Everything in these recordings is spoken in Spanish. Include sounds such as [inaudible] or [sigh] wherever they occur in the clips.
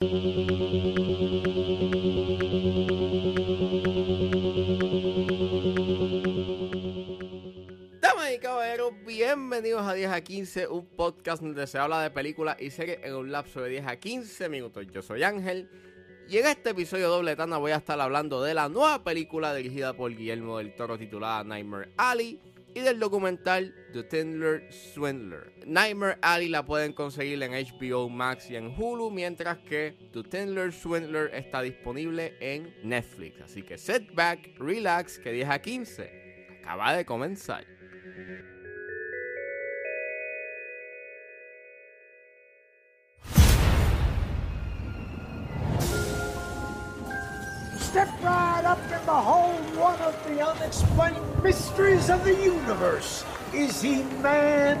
Damas y caballeros, bienvenidos a 10 a 15, un podcast donde se habla de películas y series en un lapso de 10 a 15 minutos. Yo soy Ángel y en este episodio doble tanda voy a estar hablando de la nueva película dirigida por Guillermo del Toro titulada Nightmare Alley y del documental The Tindler Swindler. Nightmare Alley la pueden conseguir en HBO Max y en Hulu, mientras que The Tindler Swindler está disponible en Netflix. Así que set back, relax, que 10 a 15 acaba de comenzar. Step right up and behold one of the unexplained mysteries of the universe. Is he man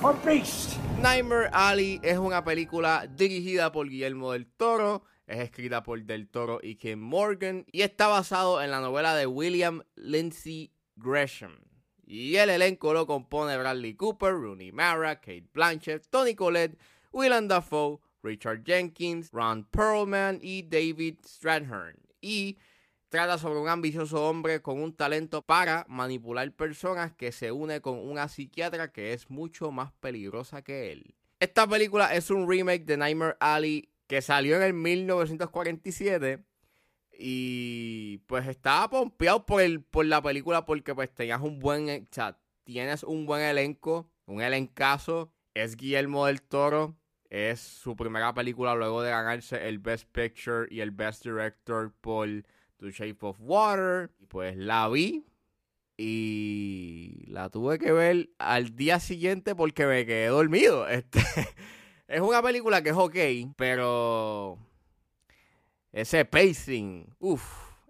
or beast? Nightmare Alley es una película dirigida por Guillermo del Toro, es escrita por Del Toro y Kim Morgan y está basado en la novela de William Lindsay Gresham. Y el elenco lo compone Bradley Cooper, Rooney Mara, Kate Blanchett, Tony Collette, Willem Dafoe, Richard Jenkins, Ron Perlman y David Strathairn. Y trata sobre un ambicioso hombre con un talento para manipular personas que se une con una psiquiatra que es mucho más peligrosa que él. Esta película es un remake de Nightmare Alley que salió en el 1947 y pues estaba pompeado por, el, por la película porque pues tenías un buen, o sea, tienes un buen elenco, un elencazo, es Guillermo del Toro, es su primera película luego de ganarse el Best Picture y el Best Director por The Shape of Water. Y pues la vi y la tuve que ver al día siguiente porque me quedé dormido. [laughs] Este, es una película que es ok, pero ese pacing, uff,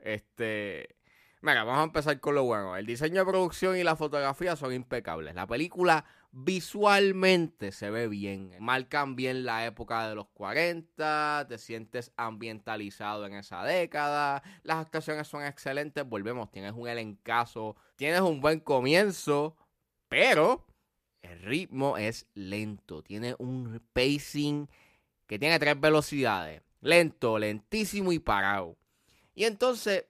este... Mira, vamos a empezar con lo bueno. El diseño de producción y la fotografía son impecables. La película visualmente se ve bien. Marcan bien la época de los 40, te sientes ambientalizado en esa década. Las actuaciones son excelentes, volvemos, tienes un elencazo, tienes un buen comienzo, pero el ritmo es lento, tiene un pacing que tiene tres velocidades. Lento, lentísimo y parado. Y entonces,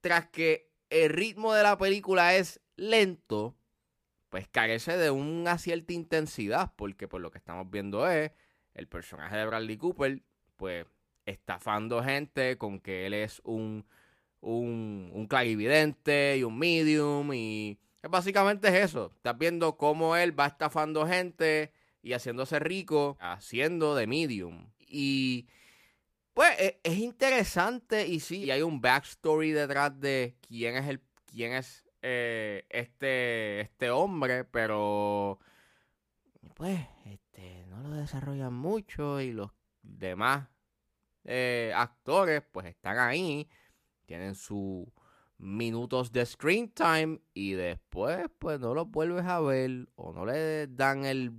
tras que el ritmo de la película es lento, pues carece de una cierta intensidad, porque por lo que estamos viendo es el personaje de Bradley Cooper, pues estafando gente con que él es un, un, un clarividente y un medium, y básicamente es eso. Estás viendo cómo él va estafando gente y haciéndose rico, haciendo de medium. Y pues e, es, interesante y sí, hay un backstory detrás de quién es el quién es eh, este este hombre, pero pues este no lo desarrollan mucho y los demás eh, actores pues están ahí, tienen sus minutos de screen time y después pues no los vuelves a ver o no les dan el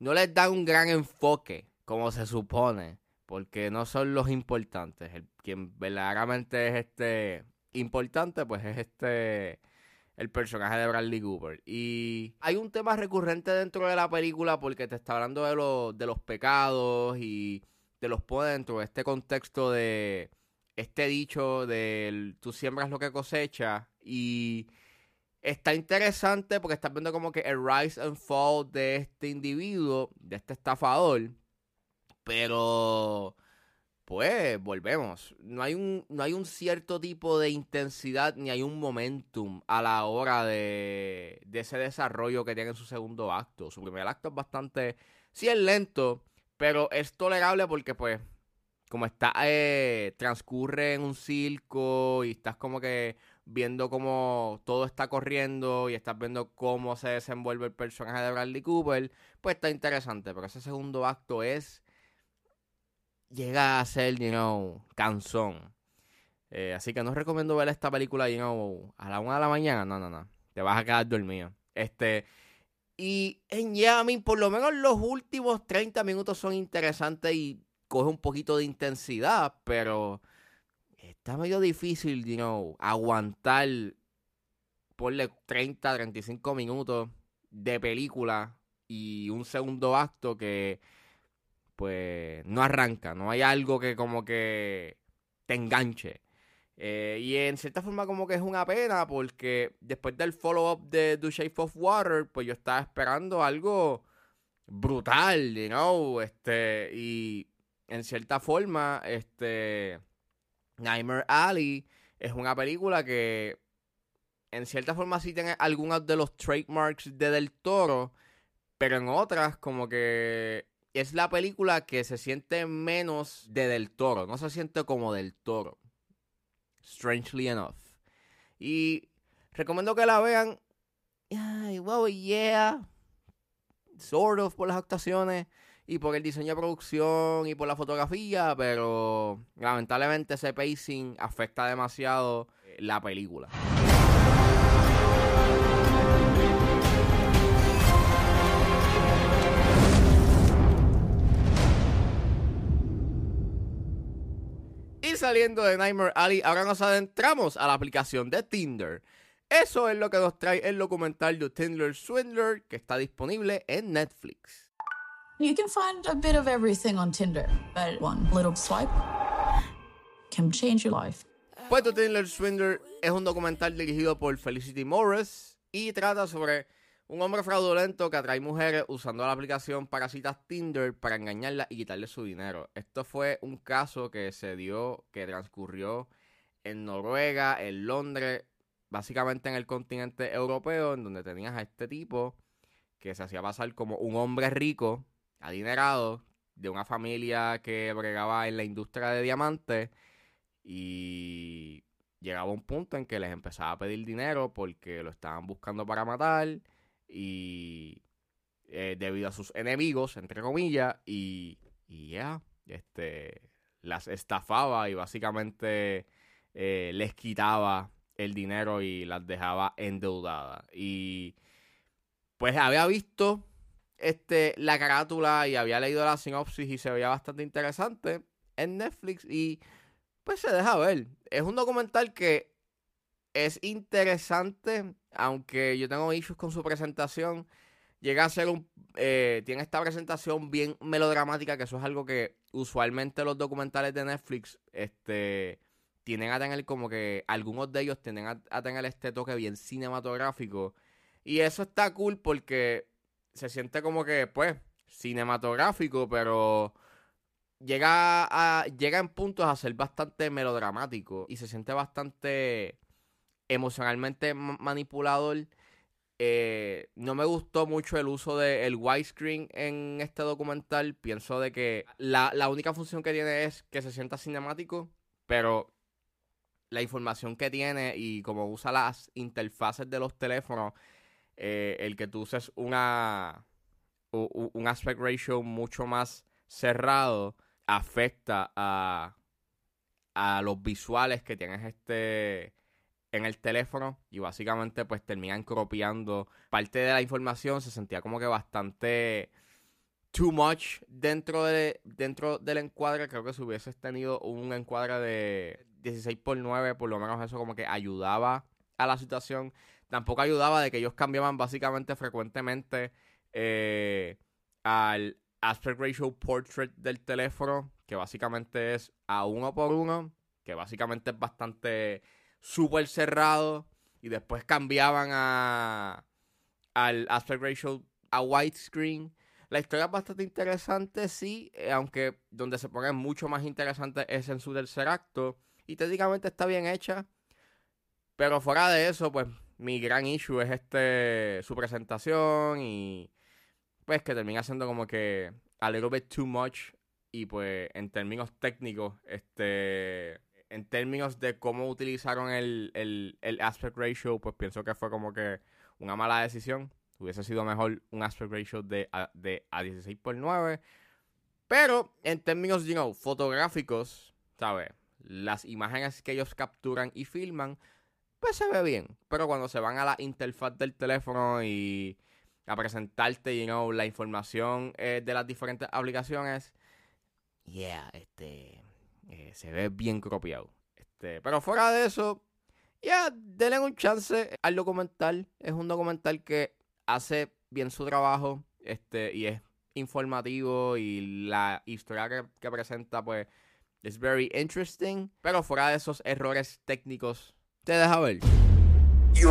no les dan un gran enfoque como se supone porque no son los importantes. El, quien verdaderamente es este importante, pues es este el personaje de Bradley Cooper. Y hay un tema recurrente dentro de la película porque te está hablando de, los de los pecados y te los pone dentro de este contexto de este dicho de tú siembras lo que cosechas y está interesante porque estás viendo como que el rise and fall de este individuo, de este estafador pero, pues, volvemos. No hay, un, no hay un cierto tipo de intensidad ni hay un momentum a la hora de, de ese desarrollo que tiene en su segundo acto. Su primer acto es bastante, sí es lento, pero es tolerable porque, pues, como está, eh, transcurre en un circo y estás como que viendo cómo todo está corriendo y estás viendo cómo se desenvuelve el personaje de Bradley Cooper, pues está interesante. Pero ese segundo acto es llega a ser, you know, cansón. Eh, así que no recomiendo ver esta película, you know, a la una de la mañana. No, no, no. Te vas a quedar dormido. Este. Y en Yamin, por lo menos los últimos 30 minutos son interesantes y coge un poquito de intensidad, pero está medio difícil, you know, aguantar, ponle 30, 35 minutos de película y un segundo acto que pues no arranca, no hay algo que como que te enganche. Eh, y en cierta forma como que es una pena porque después del follow-up de The Shape of Water, pues yo estaba esperando algo brutal, you know, este, y en cierta forma, este, Nightmare Alley es una película que en cierta forma sí tiene algunos de los trademarks de Del Toro, pero en otras como que es la película que se siente menos de Del Toro, no se siente como Del Toro. Strangely enough. Y recomiendo que la vean. Ay, wow, yeah. Sort of por las actuaciones y por el diseño de producción y por la fotografía, pero lamentablemente ese pacing afecta demasiado la película. Saliendo de Nightmare Alley, ahora nos adentramos a la aplicación de Tinder. Eso es lo que nos trae el documental de Tinder Swindler que está disponible en Netflix. You can find a bit of everything on Tinder, but one little swipe can change your life. Pues Tinder Swindler es un documental dirigido por Felicity Morris y trata sobre un hombre fraudulento que atrae mujeres usando la aplicación para citas Tinder para engañarlas y quitarle su dinero. Esto fue un caso que se dio, que transcurrió en Noruega, en Londres, básicamente en el continente europeo, en donde tenías a este tipo que se hacía pasar como un hombre rico, adinerado, de una familia que bregaba en la industria de diamantes y llegaba un punto en que les empezaba a pedir dinero porque lo estaban buscando para matar y eh, debido a sus enemigos, entre comillas, y, ya, este, las estafaba y básicamente eh, les quitaba el dinero y las dejaba endeudadas. Y pues había visto este, la carátula y había leído la sinopsis y se veía bastante interesante en Netflix y pues se deja ver. Es un documental que es interesante, aunque yo tengo issues con su presentación. Llega a ser un. Eh, tiene esta presentación bien melodramática, que eso es algo que usualmente los documentales de Netflix este, tienen a tener como que. Algunos de ellos tienen a, a tener este toque bien cinematográfico. Y eso está cool porque se siente como que, pues, cinematográfico, pero llega a llega en puntos a ser bastante melodramático y se siente bastante emocionalmente manipulador. Eh, no me gustó mucho el uso del widescreen en este documental. Pienso de que la, la única función que tiene es que se sienta cinemático, pero la información que tiene y como usa las interfaces de los teléfonos, eh, el que tú uses una un aspect ratio mucho más cerrado afecta a, a los visuales que tienes este en el teléfono y básicamente pues terminan copiando parte de la información se sentía como que bastante too much dentro de dentro del encuadre. Creo que si hubieses tenido un encuadre de 16 por 9 por lo menos eso como que ayudaba a la situación. Tampoco ayudaba de que ellos cambiaban básicamente frecuentemente eh, al aspect ratio portrait del teléfono, que básicamente es a uno por uno, que básicamente es bastante súper cerrado, y después cambiaban a al aspect ratio a widescreen. La historia es bastante interesante, sí, eh, aunque donde se pone mucho más interesante es en su tercer acto, y técnicamente está bien hecha, pero fuera de eso, pues mi gran issue es este su presentación y pues que termina siendo como que a little bit too much y pues en términos técnicos, este, en términos de cómo utilizaron el, el, aspect ratio, pues pienso que fue como que una mala decisión. Hubiese sido mejor un aspect ratio de de a 16 por 9. Pero en términos, you know, fotográficos, ¿sabes? Las imágenes que ellos capturan y filman, pues se ve bien. Pero cuando se van a la interfaz del teléfono y a presentarte, know, la información eh, de las diferentes aplicaciones, yeah, este, eh, se ve bien copiado. Este, pero fuera de eso, ya, yeah, denle un chance al documental. Es un documental que hace bien su trabajo, este, y es informativo y la historia que, que presenta, pues, es very interesting. Pero fuera de esos errores técnicos, te deja ver. You